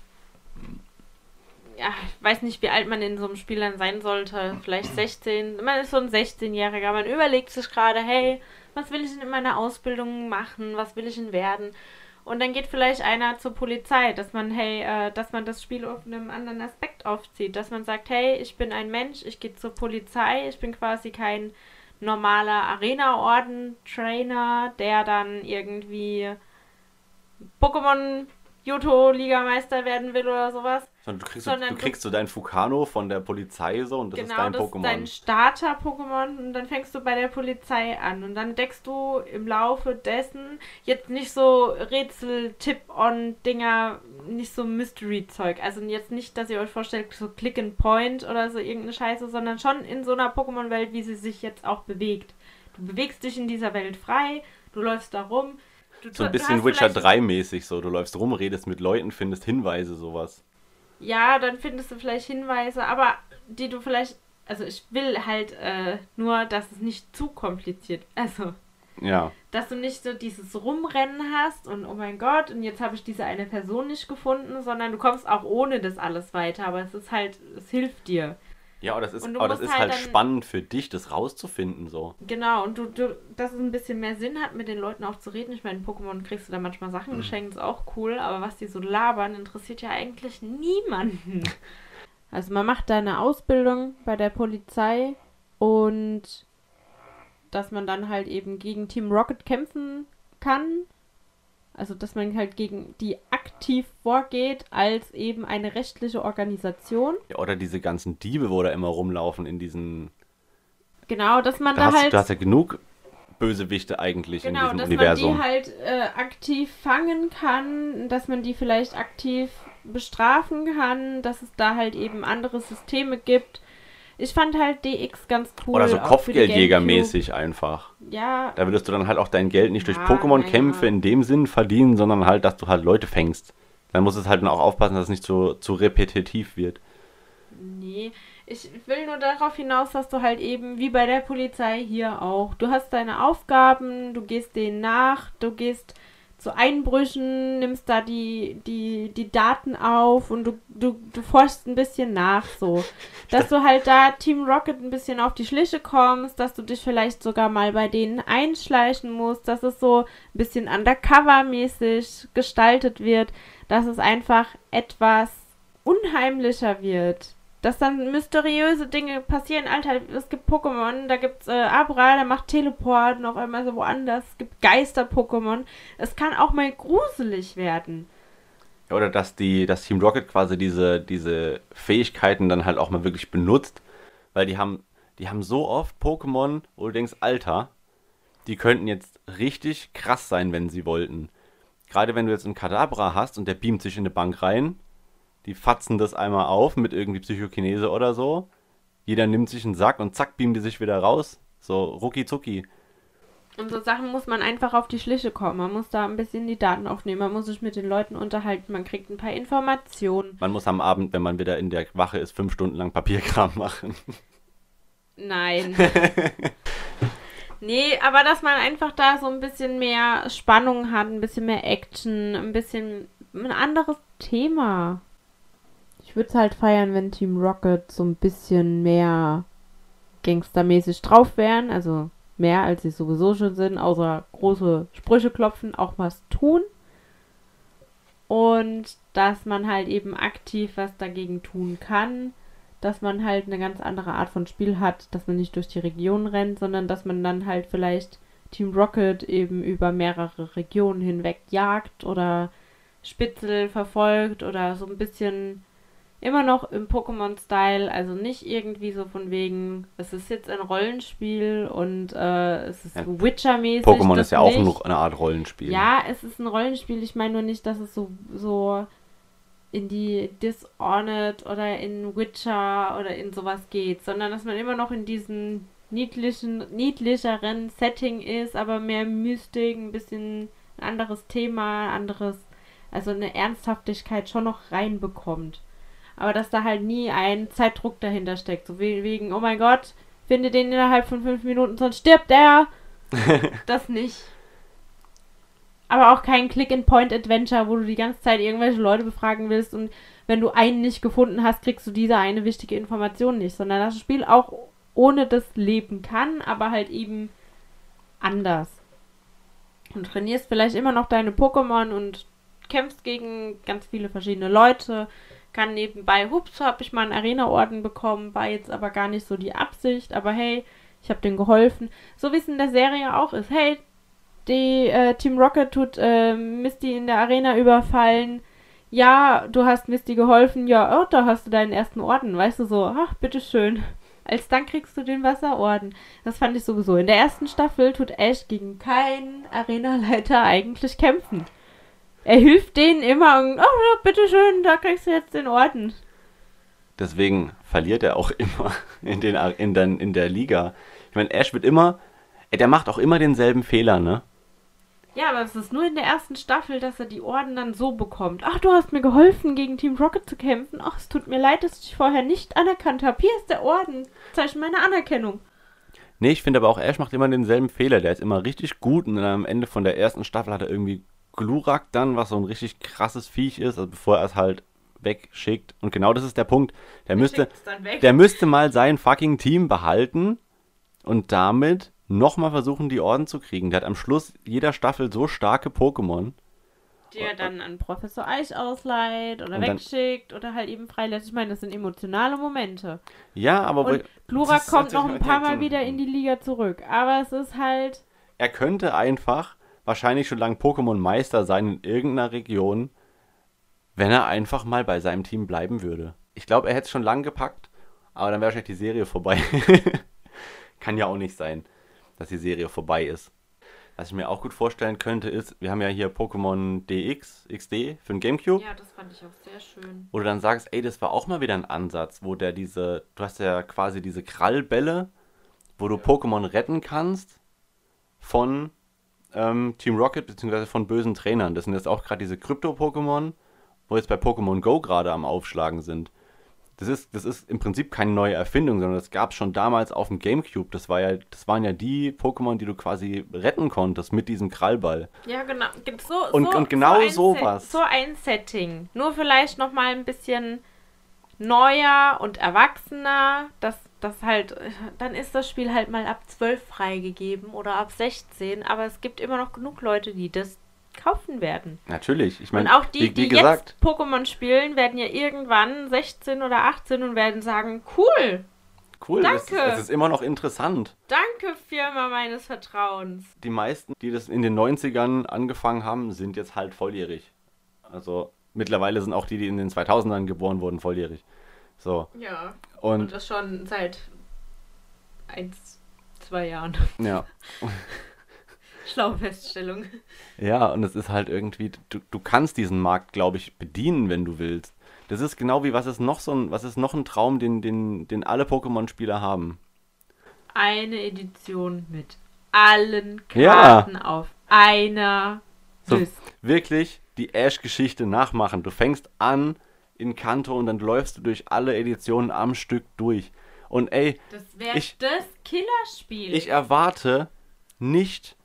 ja, ich weiß nicht, wie alt man in so einem Spiel dann sein sollte. Vielleicht 16. Man ist so ein 16-Jähriger. Man überlegt sich gerade, hey, was will ich denn in meiner Ausbildung machen? Was will ich denn werden? und dann geht vielleicht einer zur Polizei, dass man, hey, äh, dass man das Spiel auf einem anderen Aspekt aufzieht, dass man sagt, hey, ich bin ein Mensch, ich gehe zur Polizei, ich bin quasi kein normaler Arena-Orden-Trainer, der dann irgendwie Pokémon Johto-Ligameister werden will oder sowas. Sondern du kriegst, Sondern du, du kriegst so dein Fukano von der Polizei so und das genau, ist dein Pokémon. Das ist dein Starter-Pokémon und dann fängst du bei der Polizei an und dann deckst du im Laufe dessen jetzt nicht so Rätsel-Tip-On-Dinger, nicht so Mystery-Zeug. Also jetzt nicht, dass ihr euch vorstellt, so Click-and-Point oder so irgendeine Scheiße, sondern schon in so einer Pokémon-Welt, wie sie sich jetzt auch bewegt. Du bewegst dich in dieser Welt frei, du läufst da rum, Du, so ein bisschen Witcher 3 mäßig so. Du läufst rum, redest mit Leuten, findest Hinweise, sowas. Ja, dann findest du vielleicht Hinweise, aber die du vielleicht. Also ich will halt äh, nur, dass es nicht zu kompliziert. Also. Ja. Dass du nicht so dieses Rumrennen hast und oh mein Gott, und jetzt habe ich diese eine Person nicht gefunden, sondern du kommst auch ohne das alles weiter, aber es ist halt, es hilft dir. Ja, aber das ist, aber das ist halt, halt spannend für dich, das rauszufinden so. Genau, und du, du, dass es ein bisschen mehr Sinn hat, mit den Leuten auch zu reden. Ich meine, in Pokémon kriegst du da manchmal Sachen mhm. geschenkt, ist auch cool, aber was die so labern, interessiert ja eigentlich niemanden. Also man macht da eine Ausbildung bei der Polizei und dass man dann halt eben gegen Team Rocket kämpfen kann also, dass man halt gegen die aktiv vorgeht als eben eine rechtliche Organisation. Ja, oder diese ganzen Diebe, wo da immer rumlaufen in diesen. Genau, dass man da, da hast, halt. Du hast ja genug Bösewichte eigentlich genau, in diesem Universum. Genau, dass man die halt äh, aktiv fangen kann, dass man die vielleicht aktiv bestrafen kann, dass es da halt eben andere Systeme gibt ich fand halt DX ganz cool. Oder so Kopfgeldjägermäßig einfach. Ja. Da würdest du dann halt auch dein Geld nicht durch Pokémon-Kämpfe ja. in dem Sinn verdienen, sondern halt, dass du halt Leute fängst. Dann musst du halt auch aufpassen, dass es nicht zu, zu repetitiv wird. Nee, ich will nur darauf hinaus, dass du halt eben, wie bei der Polizei hier auch, du hast deine Aufgaben, du gehst denen nach, du gehst zu Einbrüchen, nimmst da die, die, die Daten auf und du, du, du forschst ein bisschen nach, so. Dass du halt da Team Rocket ein bisschen auf die Schliche kommst, dass du dich vielleicht sogar mal bei denen einschleichen musst, dass es so ein bisschen undercover-mäßig gestaltet wird, dass es einfach etwas unheimlicher wird dass dann mysteriöse Dinge passieren. Alter, es gibt Pokémon, da gibt's äh, Abra, der macht Teleport auf einmal so woanders. Es gibt Geister-Pokémon. Es kann auch mal gruselig werden. Oder dass die, dass Team Rocket quasi diese, diese Fähigkeiten dann halt auch mal wirklich benutzt. Weil die haben, die haben so oft Pokémon, wo du denkst, Alter, die könnten jetzt richtig krass sein, wenn sie wollten. Gerade wenn du jetzt einen Kadabra hast und der beamt sich in eine Bank rein die fatzen das einmal auf mit irgendwie Psychokinese oder so. Jeder nimmt sich einen Sack und zack, beamen die sich wieder raus. So rucki zucki. Und so Sachen muss man einfach auf die Schliche kommen. Man muss da ein bisschen die Daten aufnehmen. Man muss sich mit den Leuten unterhalten. Man kriegt ein paar Informationen. Man muss am Abend, wenn man wieder in der Wache ist, fünf Stunden lang Papierkram machen. Nein. nee, aber dass man einfach da so ein bisschen mehr Spannung hat, ein bisschen mehr Action, ein bisschen ein anderes Thema. Ich würde es halt feiern, wenn Team Rocket so ein bisschen mehr gangstermäßig drauf wären. Also mehr, als sie sowieso schon sind, außer große Sprüche klopfen, auch was tun. Und dass man halt eben aktiv was dagegen tun kann. Dass man halt eine ganz andere Art von Spiel hat, dass man nicht durch die Region rennt, sondern dass man dann halt vielleicht Team Rocket eben über mehrere Regionen hinweg jagt oder Spitzel verfolgt oder so ein bisschen immer noch im Pokémon-Style, also nicht irgendwie so von wegen, es ist jetzt ein Rollenspiel und äh, es ist ja. Witcher-mäßig. Pokémon ist ja auch nicht. eine Art Rollenspiel. Ja, es ist ein Rollenspiel. Ich meine nur nicht, dass es so, so in die Dishonored oder in Witcher oder in sowas geht, sondern dass man immer noch in diesem niedlichen, niedlicheren Setting ist, aber mehr Mystik, ein bisschen ein anderes Thema, anderes, also eine Ernsthaftigkeit schon noch reinbekommt aber dass da halt nie ein Zeitdruck dahinter steckt. So wegen, oh mein Gott, finde den innerhalb von fünf Minuten, sonst stirbt er. das nicht. Aber auch kein Click-and-Point-Adventure, wo du die ganze Zeit irgendwelche Leute befragen willst und wenn du einen nicht gefunden hast, kriegst du diese eine wichtige Information nicht, sondern das Spiel auch ohne das leben kann, aber halt eben anders. und trainierst vielleicht immer noch deine Pokémon und kämpfst gegen ganz viele verschiedene Leute. Kann nebenbei, hups, habe ich mal einen Arena-Orden bekommen, war jetzt aber gar nicht so die Absicht, aber hey, ich habe denen geholfen. So wie es in der Serie auch ist. Hey, die äh, Team Rocket tut äh, Misty in der Arena überfallen. Ja, du hast Misty geholfen. Ja, oh, da hast du deinen ersten Orden. Weißt du so, ach, bitteschön. Als Dank kriegst du den Wasserorden. Das fand ich sowieso. In der ersten Staffel tut Ash gegen keinen Arenaleiter eigentlich kämpfen. Er hilft denen immer und, oh, bitteschön, da kriegst du jetzt den Orden. Deswegen verliert er auch immer in, den, in, den, in der Liga. Ich meine, Ash wird immer, der macht auch immer denselben Fehler, ne? Ja, aber es ist nur in der ersten Staffel, dass er die Orden dann so bekommt. Ach, du hast mir geholfen, gegen Team Rocket zu kämpfen. Ach, es tut mir leid, dass ich dich vorher nicht anerkannt habe. Hier ist der Orden. Zeichen meine Anerkennung. Nee, ich finde aber auch, Ash macht immer denselben Fehler. Der ist immer richtig gut und dann am Ende von der ersten Staffel hat er irgendwie Glurak dann, was so ein richtig krasses Viech ist, also bevor er es halt wegschickt. Und genau das ist der Punkt. Der müsste, der müsste mal sein fucking Team behalten und damit nochmal versuchen, die Orden zu kriegen. Der hat am Schluss jeder Staffel so starke Pokémon. Die er dann an Professor Eich ausleiht oder wegschickt oder halt eben freilässt. Ich meine, das sind emotionale Momente. Ja, aber. Und Glurak kommt noch ein paar Mal wieder in die Liga zurück. Aber es ist halt. Er könnte einfach wahrscheinlich schon lange Pokémon-Meister sein in irgendeiner Region, wenn er einfach mal bei seinem Team bleiben würde. Ich glaube, er hätte es schon lang gepackt, aber dann wäre wahrscheinlich die Serie vorbei. Kann ja auch nicht sein, dass die Serie vorbei ist. Was ich mir auch gut vorstellen könnte, ist, wir haben ja hier Pokémon DX, XD für den Gamecube. Ja, das fand ich auch sehr schön. Wo du dann sagst, ey, das war auch mal wieder ein Ansatz, wo der diese, du hast ja quasi diese Krallbälle, wo du. Pokémon retten kannst von ähm, Team Rocket beziehungsweise von bösen Trainern. Das sind jetzt auch gerade diese Krypto-Pokémon, wo jetzt bei Pokémon Go gerade am Aufschlagen sind. Das ist, das ist im Prinzip keine neue Erfindung, sondern das gab es schon damals auf dem Gamecube. Das, war ja, das waren ja die Pokémon, die du quasi retten konntest mit diesem Krallball. Ja, genau. So, und, so, und genau so sowas. So ein Setting. Nur vielleicht nochmal ein bisschen neuer und erwachsener, dass das halt, dann ist das Spiel halt mal ab 12 freigegeben oder ab 16, aber es gibt immer noch genug Leute, die das kaufen werden. Natürlich, ich meine, und auch die, wie, wie die gesagt, jetzt Pokémon spielen, werden ja irgendwann 16 oder 18 und werden sagen, cool. Cool, Danke. Es, ist, es ist immer noch interessant. Danke, Firma meines Vertrauens. Die meisten, die das in den 90ern angefangen haben, sind jetzt halt volljährig. Also mittlerweile sind auch die, die in den 2000ern geboren wurden, volljährig. So. Ja. Und, und das schon seit eins, zwei Jahren. Ja. Schlaue Feststellung. Ja, und es ist halt irgendwie, du, du kannst diesen Markt, glaube ich, bedienen, wenn du willst. Das ist genau wie, was ist noch so ein, was ist noch ein Traum, den, den, den alle Pokémon-Spieler haben? Eine Edition mit allen Karten ja. auf einer so, Wirklich die Ash-Geschichte nachmachen. Du fängst an in Kanto und dann läufst du durch alle Editionen am Stück durch. Und ey, das wäre das Killerspiel. Ich erwarte nicht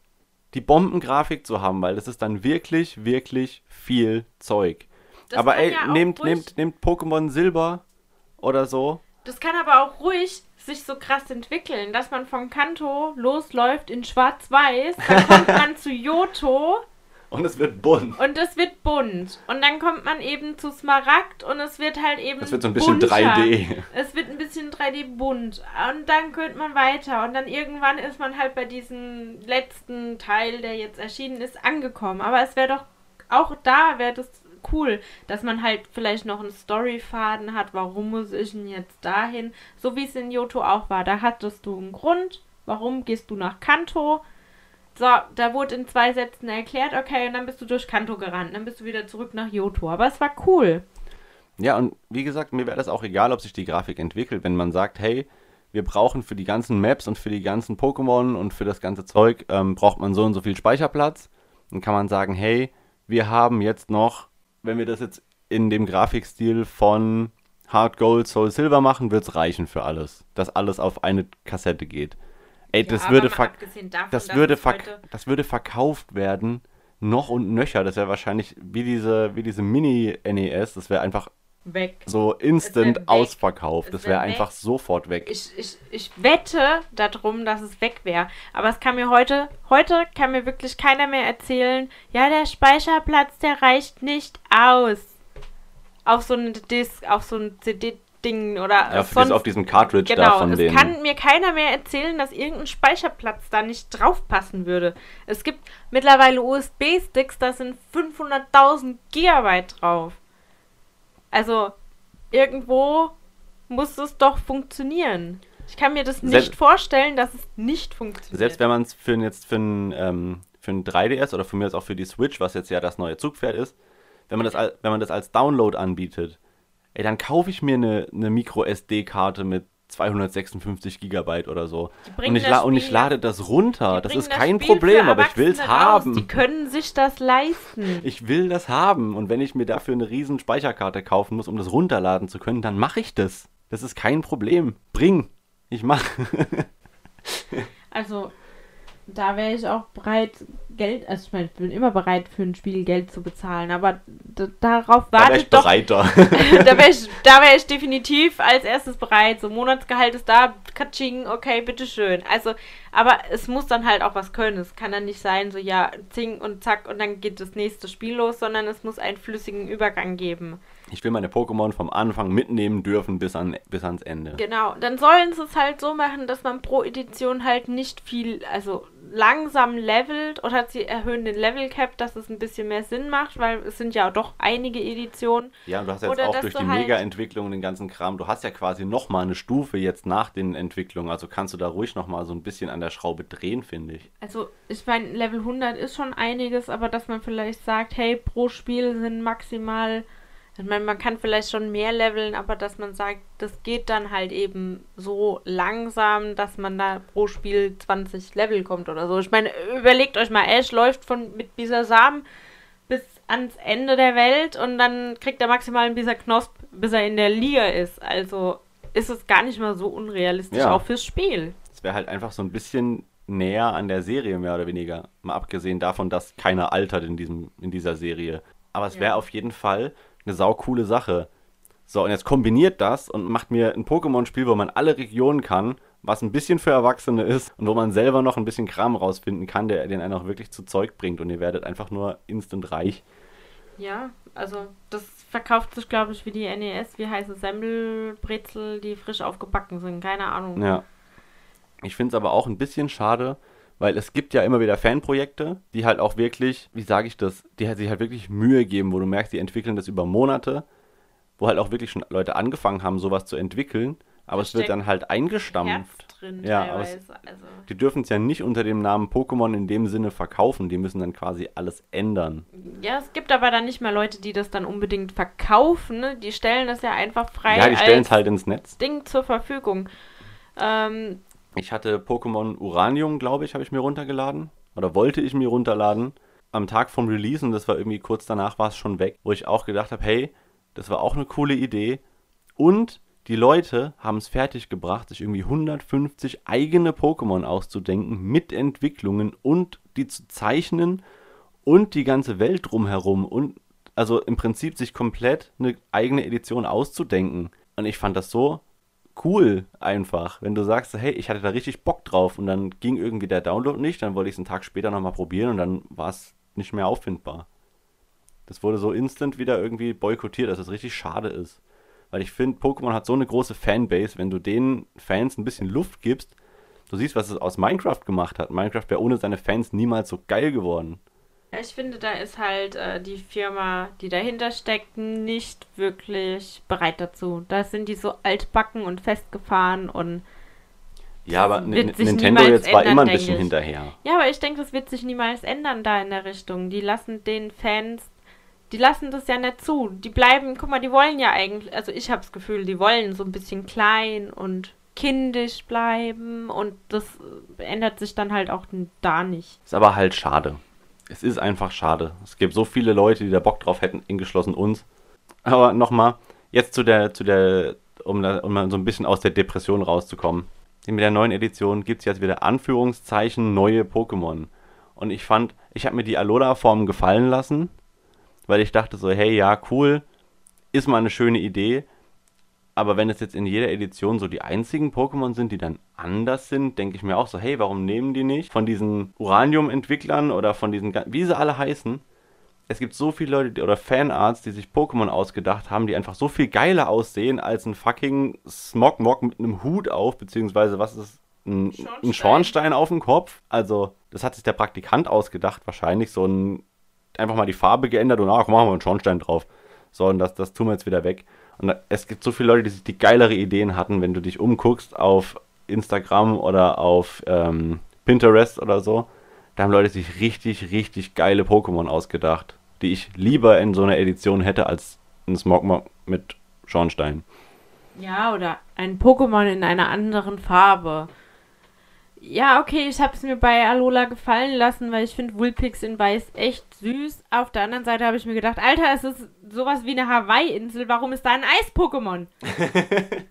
die Bombengrafik zu haben, weil das ist dann wirklich, wirklich viel Zeug. Das aber ey, ja nehmt, nehmt, nehmt Pokémon Silber oder so. Das kann aber auch ruhig sich so krass entwickeln, dass man von Kanto losläuft in Schwarz-Weiß, dann kommt man zu Yoto und es wird bunt. Und es wird bunt. Und dann kommt man eben zu Smaragd und es wird halt eben. Es wird so ein bisschen bunter. 3D. Es wird ein bisschen 3D bunt. Und dann könnte man weiter. Und dann irgendwann ist man halt bei diesem letzten Teil, der jetzt erschienen ist, angekommen. Aber es wäre doch auch da wäre das cool, dass man halt vielleicht noch einen Storyfaden hat. Warum muss ich denn jetzt dahin? So wie es in Yoto auch war. Da hattest du einen Grund. Warum gehst du nach Kanto? So, da wurde in zwei Sätzen erklärt, okay, und dann bist du durch Kanto gerannt, dann bist du wieder zurück nach Yoto. Aber es war cool. Ja, und wie gesagt, mir wäre das auch egal, ob sich die Grafik entwickelt, wenn man sagt, hey, wir brauchen für die ganzen Maps und für die ganzen Pokémon und für das ganze Zeug, ähm, braucht man so und so viel Speicherplatz. Dann kann man sagen, hey, wir haben jetzt noch, wenn wir das jetzt in dem Grafikstil von Hard Gold, Soul Silver machen, wird es reichen für alles. Dass alles auf eine Kassette geht. Ey, das, ja, würde, davon, das, würde das würde verkauft werden, noch und nöcher. Das wäre wahrscheinlich wie diese, wie diese Mini-NES. Das wäre einfach weg. So instant ausverkauft. Das wäre wär einfach sofort weg. Ich, ich, ich wette darum, dass es weg wäre. Aber es kann mir heute, heute kann mir wirklich keiner mehr erzählen, ja, der Speicherplatz, der reicht nicht aus. Auf so ein Disk, auf so ein CD Ding oder ja, sonst, auf diesem Cartridge genau, da von es denen. kann mir keiner mehr erzählen, dass irgendein Speicherplatz da nicht draufpassen würde. Es gibt mittlerweile USB-Sticks, da sind 500.000 Gigabyte drauf. Also irgendwo muss es doch funktionieren. Ich kann mir das nicht selbst, vorstellen, dass es nicht funktioniert. Selbst wenn man es für jetzt für ein, ähm, für ein 3DS oder von mir jetzt auch für die Switch, was jetzt ja das neue Zugpferd ist, wenn man das, wenn man das als Download anbietet, ey, dann kaufe ich mir eine, eine Micro SD-Karte mit 256 Gigabyte oder so. Und ich, und ich, lade das runter. Das ist kein das Problem, aber ich will es haben. Die können sich das leisten. Ich will das haben. Und wenn ich mir dafür eine riesen Speicherkarte kaufen muss, um das runterladen zu können, dann mache ich das. Das ist kein Problem. Bring. Ich mache. also, da wäre ich auch bereit, Geld, also ich meine, ich bin immer bereit für ein Spiel Geld zu bezahlen, aber darauf warte da ich doch. Bereiter. da wäre ich, wär ich definitiv als erstes bereit. So, Monatsgehalt ist da, Katsching, okay, bitteschön. Also, aber es muss dann halt auch was können. Es kann dann nicht sein, so ja, zing und zack und dann geht das nächste Spiel los, sondern es muss einen flüssigen Übergang geben. Ich will meine Pokémon vom Anfang mitnehmen dürfen bis, an, bis ans Ende. Genau, dann sollen sie es halt so machen, dass man pro Edition halt nicht viel, also langsam levelt oder sie erhöhen den Level Cap, dass es ein bisschen mehr Sinn macht, weil es sind ja doch einige Editionen. Ja, und du hast jetzt oder auch durch die halt Mega-Entwicklung den ganzen Kram, du hast ja quasi nochmal eine Stufe jetzt nach den Entwicklungen, also kannst du da ruhig nochmal so ein bisschen an der Schraube drehen, finde ich. Also, ich meine, Level 100 ist schon einiges, aber dass man vielleicht sagt, hey, pro Spiel sind maximal ich meine, man kann vielleicht schon mehr leveln, aber dass man sagt, das geht dann halt eben so langsam, dass man da pro Spiel 20 Level kommt oder so. Ich meine, überlegt euch mal, Ash läuft von mit Bisasam bis ans Ende der Welt und dann kriegt er maximal einen Bisa Knosp, bis er in der Liga ist. Also ist es gar nicht mal so unrealistisch, ja. auch fürs Spiel. Es wäre halt einfach so ein bisschen näher an der Serie, mehr oder weniger. Mal abgesehen davon, dass keiner altert in, diesem, in dieser Serie. Aber es wäre ja. auf jeden Fall eine saukoole Sache. So, und jetzt kombiniert das und macht mir ein Pokémon-Spiel, wo man alle Regionen kann, was ein bisschen für Erwachsene ist und wo man selber noch ein bisschen Kram rausfinden kann, der den einen auch wirklich zu Zeug bringt und ihr werdet einfach nur instant reich. Ja, also das verkauft sich, glaube ich, wie die NES, wie heiße Semmelbrezel, die frisch aufgebacken sind, keine Ahnung. Ja. Ich finde es aber auch ein bisschen schade, weil es gibt ja immer wieder Fanprojekte, die halt auch wirklich, wie sage ich das, die halt sich halt wirklich Mühe geben, wo du merkst, die entwickeln das über Monate, wo halt auch wirklich schon Leute angefangen haben, sowas zu entwickeln, aber da es wird dann halt eingestampft. Drin, ja, aber es, also. die dürfen es ja nicht unter dem Namen Pokémon in dem Sinne verkaufen, die müssen dann quasi alles ändern. Ja, es gibt aber dann nicht mal Leute, die das dann unbedingt verkaufen, ne? die stellen das ja einfach frei. Ja, die stellen es halt ins Netz. Ding zur Verfügung. Ähm, ich hatte Pokémon Uranium, glaube ich, habe ich mir runtergeladen. Oder wollte ich mir runterladen. Am Tag vom Release, und das war irgendwie kurz danach, war es schon weg. Wo ich auch gedacht habe, hey, das war auch eine coole Idee. Und die Leute haben es fertiggebracht, sich irgendwie 150 eigene Pokémon auszudenken mit Entwicklungen und die zu zeichnen und die ganze Welt drumherum und also im Prinzip sich komplett eine eigene Edition auszudenken. Und ich fand das so cool einfach, wenn du sagst, hey, ich hatte da richtig Bock drauf und dann ging irgendwie der Download nicht, dann wollte ich es einen Tag später nochmal probieren und dann war es nicht mehr auffindbar. Das wurde so instant wieder irgendwie boykottiert, dass es richtig schade ist. Weil ich finde, Pokémon hat so eine große Fanbase, wenn du den Fans ein bisschen Luft gibst, du siehst, was es aus Minecraft gemacht hat. Minecraft wäre ohne seine Fans niemals so geil geworden. Ich finde, da ist halt äh, die Firma, die dahinter steckt, nicht wirklich bereit dazu. Da sind die so altbacken und festgefahren und. Ja, aber Nintendo jetzt ändern, war immer ein bisschen hinterher. Ja, aber ich denke, das wird sich niemals ändern da in der Richtung. Die lassen den Fans, die lassen das ja nicht zu. Die bleiben, guck mal, die wollen ja eigentlich, also ich habe das Gefühl, die wollen so ein bisschen klein und kindisch bleiben und das ändert sich dann halt auch da nicht. Ist aber halt schade es ist einfach schade. Es gibt so viele Leute, die da Bock drauf hätten, ingeschlossen uns. Aber nochmal, jetzt zu der, zu der, um, da, um so ein bisschen aus der Depression rauszukommen. Mit der neuen Edition gibt es jetzt wieder Anführungszeichen neue Pokémon. Und ich fand, ich habe mir die Alola-Form gefallen lassen, weil ich dachte so, hey, ja, cool. ist mal eine schöne Idee. Aber wenn es jetzt in jeder Edition so die einzigen Pokémon sind, die dann anders sind, denke ich mir auch so, hey, warum nehmen die nicht von diesen Uranium-Entwicklern oder von diesen, wie sie alle heißen? Es gibt so viele Leute die, oder Fanarts, die sich Pokémon ausgedacht haben, die einfach so viel geiler aussehen als ein fucking Smogmog mit einem Hut auf, beziehungsweise was ist ein Schornstein. ein Schornstein auf dem Kopf. Also, das hat sich der Praktikant ausgedacht, wahrscheinlich. So ein, einfach mal die Farbe geändert und ach, machen wir einen Schornstein drauf. So, und das, das tun wir jetzt wieder weg. Und es gibt so viele Leute, die sich die geilere Ideen hatten, wenn du dich umguckst auf Instagram oder auf ähm, Pinterest oder so. Da haben Leute sich richtig, richtig geile Pokémon ausgedacht, die ich lieber in so einer Edition hätte als ein Smogmog mit Schornstein. Ja, oder ein Pokémon in einer anderen Farbe. Ja, okay, ich habe es mir bei Alola gefallen lassen, weil ich finde Wulpix in Weiß echt süß. Auf der anderen Seite habe ich mir gedacht, Alter, es ist sowas wie eine Hawaii-Insel. Warum ist da ein Eis-Pokémon?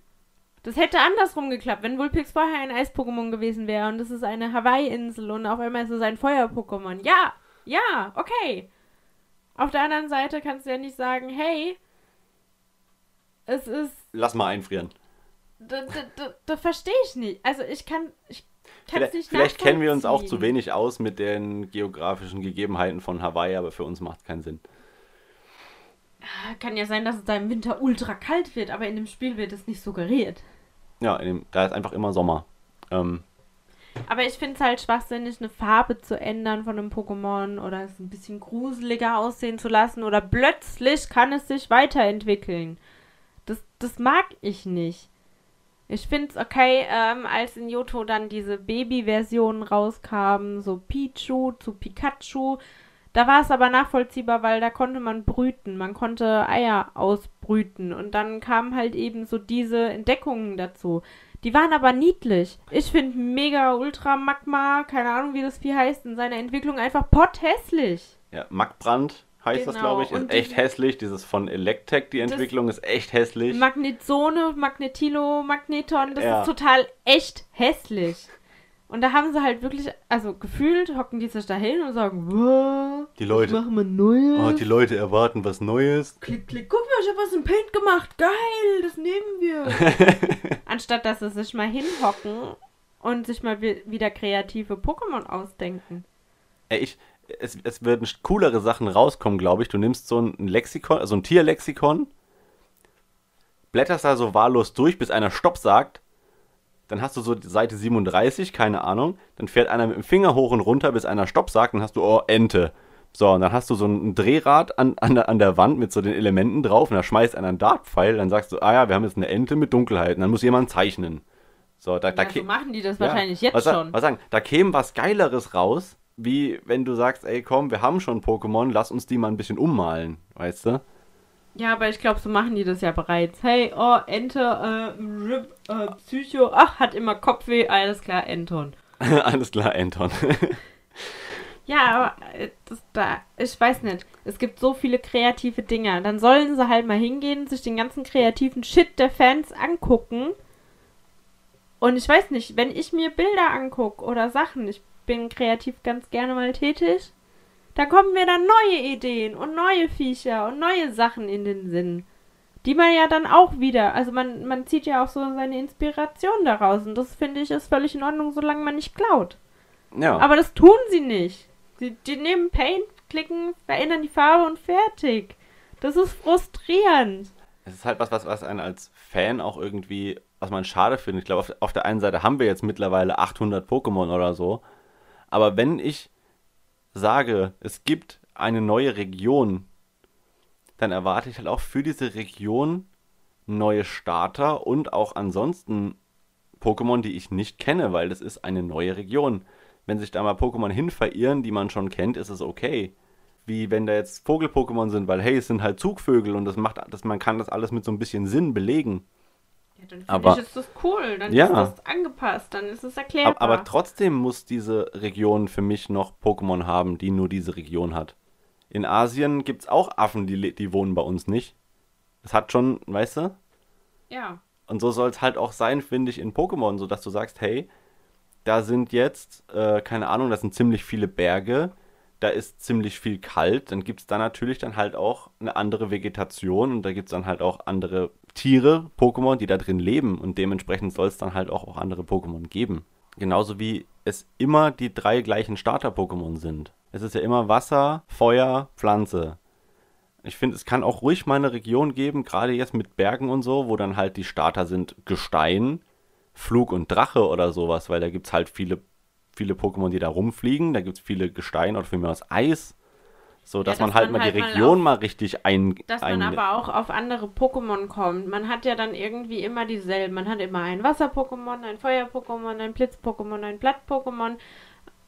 das hätte andersrum geklappt, wenn Wulpix vorher ein Eis-Pokémon gewesen wäre und es ist eine Hawaii-Insel und auf einmal ist es ein Feuer-Pokémon. Ja, ja, okay. Auf der anderen Seite kannst du ja nicht sagen, hey, es ist. Lass mal einfrieren. Da, da, da, da verstehe ich nicht. Also ich kann, ich Vielleicht, vielleicht kennen wir uns auch zu wenig aus mit den geografischen Gegebenheiten von Hawaii, aber für uns macht es keinen Sinn. Kann ja sein, dass es da im Winter ultra kalt wird, aber in dem Spiel wird es nicht suggeriert. Ja, dem, da ist einfach immer Sommer. Ähm, aber ich finde es halt schwachsinnig, eine Farbe zu ändern von einem Pokémon oder es ein bisschen gruseliger aussehen zu lassen oder plötzlich kann es sich weiterentwickeln. Das, das mag ich nicht. Ich finde es okay, ähm, als in Yoto dann diese Baby-Versionen rauskamen, so Pichu zu Pikachu. Da war es aber nachvollziehbar, weil da konnte man brüten, man konnte Eier ausbrüten und dann kamen halt eben so diese Entdeckungen dazu. Die waren aber niedlich. Ich finde Mega Ultra Magma, keine Ahnung wie das Vieh heißt, in seiner Entwicklung einfach potthässlich. Ja, Magbrand heißt genau. das, glaube ich. Ist und echt hässlich. Dieses von Electek, die Entwicklung ist echt hässlich. Magnetone, Magnetilo, Magneton, das ja. ist total echt hässlich. Und da haben sie halt wirklich, also gefühlt hocken die sich da hin und sagen, wow, die Leute, machen wir Neues. Oh, die Leute erwarten was Neues. Klick, klick, guck mal, ich habe was in Paint gemacht. Geil, das nehmen wir. Anstatt dass sie sich mal hinhocken und sich mal wieder kreative Pokémon ausdenken. Ey, ich, es, es würden coolere Sachen rauskommen, glaube ich. Du nimmst so ein Lexikon, also ein Tierlexikon, blätterst da so wahllos durch, bis einer Stopp sagt. Dann hast du so Seite 37, keine Ahnung. Dann fährt einer mit dem Finger hoch und runter, bis einer Stopp sagt. Dann hast du, oh, Ente. So, und dann hast du so ein Drehrad an, an, der, an der Wand mit so den Elementen drauf. Und da schmeißt einer einen Dartpfeil. Dann sagst du, ah ja, wir haben jetzt eine Ente mit Dunkelheit. Und dann muss jemand zeichnen. So, da, ja, da so machen die das ja, wahrscheinlich jetzt was, schon. Was sagen, da käme was Geileres raus, wie wenn du sagst, ey komm, wir haben schon Pokémon, lass uns die mal ein bisschen ummalen, weißt du? Ja, aber ich glaube, so machen die das ja bereits. Hey, oh, Enter, äh, Rip, äh, Psycho, ach, hat immer Kopfweh, alles klar, Anton. alles klar, Anton. ja, aber äh, das, da, ich weiß nicht. Es gibt so viele kreative Dinge. Dann sollen sie halt mal hingehen, sich den ganzen kreativen Shit der Fans angucken. Und ich weiß nicht, wenn ich mir Bilder angucke oder Sachen, ich bin kreativ ganz gerne mal tätig. Da kommen mir dann neue Ideen und neue Viecher und neue Sachen in den Sinn. Die man ja dann auch wieder, also man, man zieht ja auch so seine Inspiration daraus und das finde ich ist völlig in Ordnung, solange man nicht klaut. Ja. Aber das tun sie nicht. Die, die nehmen Paint, klicken, verändern die Farbe und fertig. Das ist frustrierend. Es ist halt was, was, was einen als Fan auch irgendwie, was man schade findet. Ich glaube, auf, auf der einen Seite haben wir jetzt mittlerweile 800 Pokémon oder so. Aber wenn ich sage, es gibt eine neue Region, dann erwarte ich halt auch für diese Region neue Starter und auch ansonsten Pokémon, die ich nicht kenne, weil das ist eine neue Region. Wenn sich da mal Pokémon hin verirren, die man schon kennt, ist es okay. Wie wenn da jetzt Vogel-Pokémon sind, weil hey, es sind halt Zugvögel und das macht, das, man kann das alles mit so ein bisschen Sinn belegen. Ja, dann aber, ich, ist das cool. Dann ja, ist das angepasst, dann ist es erklärbar. Aber, aber trotzdem muss diese Region für mich noch Pokémon haben, die nur diese Region hat. In Asien gibt es auch Affen, die, die wohnen bei uns nicht. Das hat schon, weißt du? Ja. Und so soll es halt auch sein, finde ich, in Pokémon, so dass du sagst, hey, da sind jetzt, äh, keine Ahnung, das sind ziemlich viele Berge. da ist ziemlich viel kalt, dann gibt es da natürlich dann halt auch eine andere Vegetation und da gibt es dann halt auch andere Tiere, Pokémon, die da drin leben und dementsprechend soll es dann halt auch, auch andere Pokémon geben. Genauso wie es immer die drei gleichen Starter-Pokémon sind. Es ist ja immer Wasser, Feuer, Pflanze. Ich finde, es kann auch ruhig mal eine Region geben, gerade jetzt mit Bergen und so, wo dann halt die Starter sind Gestein, Flug und Drache oder sowas, weil da gibt es halt viele viele Pokémon, die da rumfliegen. Da gibt es viele Gestein oder vielmehr aus Eis. So, dass, ja, dass man halt man mal halt die Region mal, auf, mal richtig ein. Dass ein, man aber auch auf andere Pokémon kommt. Man hat ja dann irgendwie immer dieselben. Man hat immer ein Wasser-Pokémon, ein Feuer-Pokémon, ein Blitz-Pokémon, ein Blatt-Pokémon,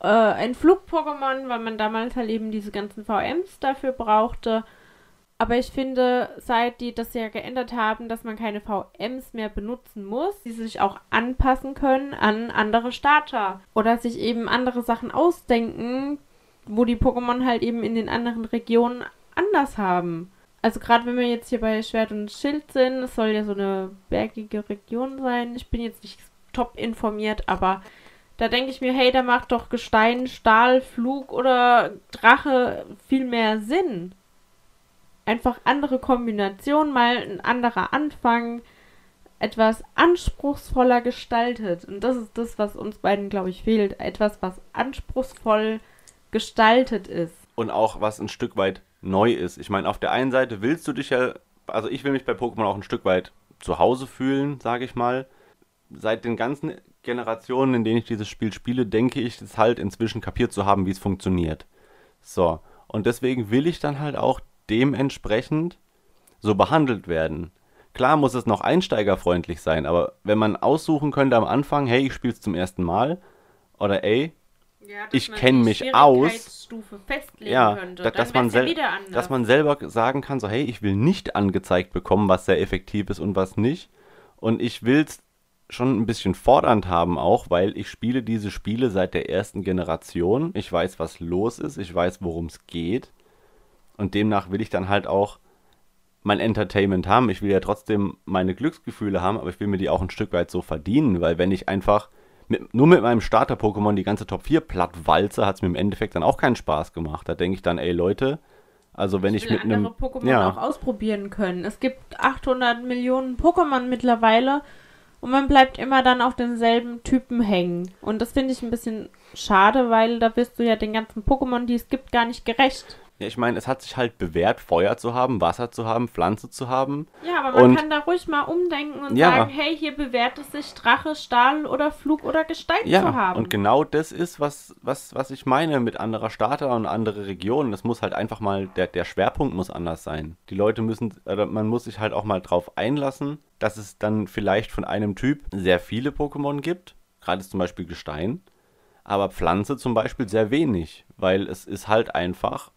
äh, ein Flug-Pokémon, weil man damals halt eben diese ganzen VMs dafür brauchte. Aber ich finde, seit die das ja geändert haben, dass man keine VMs mehr benutzen muss, die sich auch anpassen können an andere Starter oder sich eben andere Sachen ausdenken, wo die Pokémon halt eben in den anderen Regionen anders haben. Also gerade wenn wir jetzt hier bei Schwert und Schild sind, es soll ja so eine bergige Region sein. Ich bin jetzt nicht top informiert, aber da denke ich mir, hey, da macht doch Gestein, Stahl, Flug oder Drache viel mehr Sinn einfach andere Kombinationen, mal ein anderer Anfang, etwas anspruchsvoller gestaltet. Und das ist das, was uns beiden, glaube ich, fehlt. Etwas, was anspruchsvoll gestaltet ist. Und auch was ein Stück weit neu ist. Ich meine, auf der einen Seite willst du dich ja, also ich will mich bei Pokémon auch ein Stück weit zu Hause fühlen, sage ich mal. Seit den ganzen Generationen, in denen ich dieses Spiel spiele, denke ich es halt inzwischen kapiert zu haben, wie es funktioniert. So. Und deswegen will ich dann halt auch dementsprechend so behandelt werden. Klar muss es noch einsteigerfreundlich sein, aber wenn man aussuchen könnte am Anfang, hey, ich spiele es zum ersten Mal oder ey, ja, ich kenne mich aus. ja, könnte. Da, dass, man ja dass man selber sagen kann, so hey, ich will nicht angezeigt bekommen, was sehr effektiv ist und was nicht. Und ich will es schon ein bisschen fordernd haben auch, weil ich spiele diese Spiele seit der ersten Generation. Ich weiß, was los ist, ich weiß, worum es geht. Und demnach will ich dann halt auch mein Entertainment haben. Ich will ja trotzdem meine Glücksgefühle haben, aber ich will mir die auch ein Stück weit so verdienen, weil wenn ich einfach mit, nur mit meinem Starter-Pokémon die ganze Top 4 platt walze, hat es mir im Endeffekt dann auch keinen Spaß gemacht. Da denke ich dann, ey Leute, also wenn ich, ich mit einem Pokémon ja. auch ausprobieren können. Es gibt 800 Millionen Pokémon mittlerweile und man bleibt immer dann auf denselben Typen hängen. Und das finde ich ein bisschen schade, weil da wirst du ja den ganzen Pokémon, die es gibt, gar nicht gerecht. Ja, ich meine, es hat sich halt bewährt, Feuer zu haben, Wasser zu haben, Pflanze zu haben. Ja, aber man und, kann da ruhig mal umdenken und ja, sagen, hey, hier bewährt es sich Drache, Stahl oder Flug oder Gestein ja, zu haben. Und genau das ist, was, was, was ich meine mit anderer Starter und andere Regionen. Das muss halt einfach mal, der, der Schwerpunkt muss anders sein. Die Leute müssen, oder man muss sich halt auch mal drauf einlassen, dass es dann vielleicht von einem Typ sehr viele Pokémon gibt. Gerade zum Beispiel Gestein aber Pflanze zum Beispiel sehr wenig, weil es ist halt einfach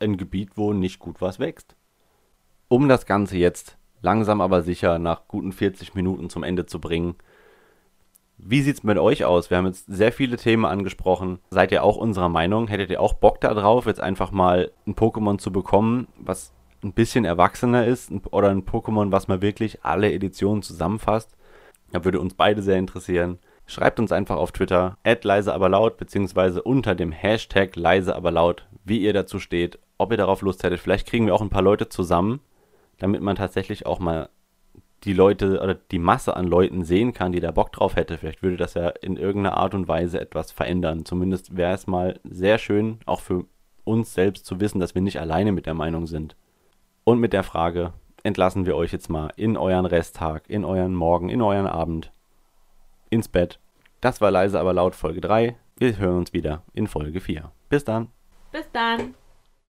ein Gebiet, wo nicht gut was wächst. Um das Ganze jetzt langsam aber sicher nach guten 40 Minuten zum Ende zu bringen, wie sieht's mit euch aus? Wir haben jetzt sehr viele Themen angesprochen. Seid ihr auch unserer Meinung? Hättet ihr auch Bock darauf, jetzt einfach mal ein Pokémon zu bekommen, was ein bisschen erwachsener ist oder ein Pokémon, was mal wirklich alle Editionen zusammenfasst? Da würde uns beide sehr interessieren. Schreibt uns einfach auf Twitter, leise aber laut, beziehungsweise unter dem Hashtag leise aber laut, wie ihr dazu steht, ob ihr darauf Lust hättet. Vielleicht kriegen wir auch ein paar Leute zusammen, damit man tatsächlich auch mal die Leute oder die Masse an Leuten sehen kann, die da Bock drauf hätte. Vielleicht würde das ja in irgendeiner Art und Weise etwas verändern. Zumindest wäre es mal sehr schön, auch für uns selbst zu wissen, dass wir nicht alleine mit der Meinung sind. Und mit der Frage entlassen wir euch jetzt mal in euren Resttag, in euren Morgen, in euren Abend, ins Bett. Das war leise, aber laut Folge 3. Wir hören uns wieder in Folge 4. Bis dann. Bis dann.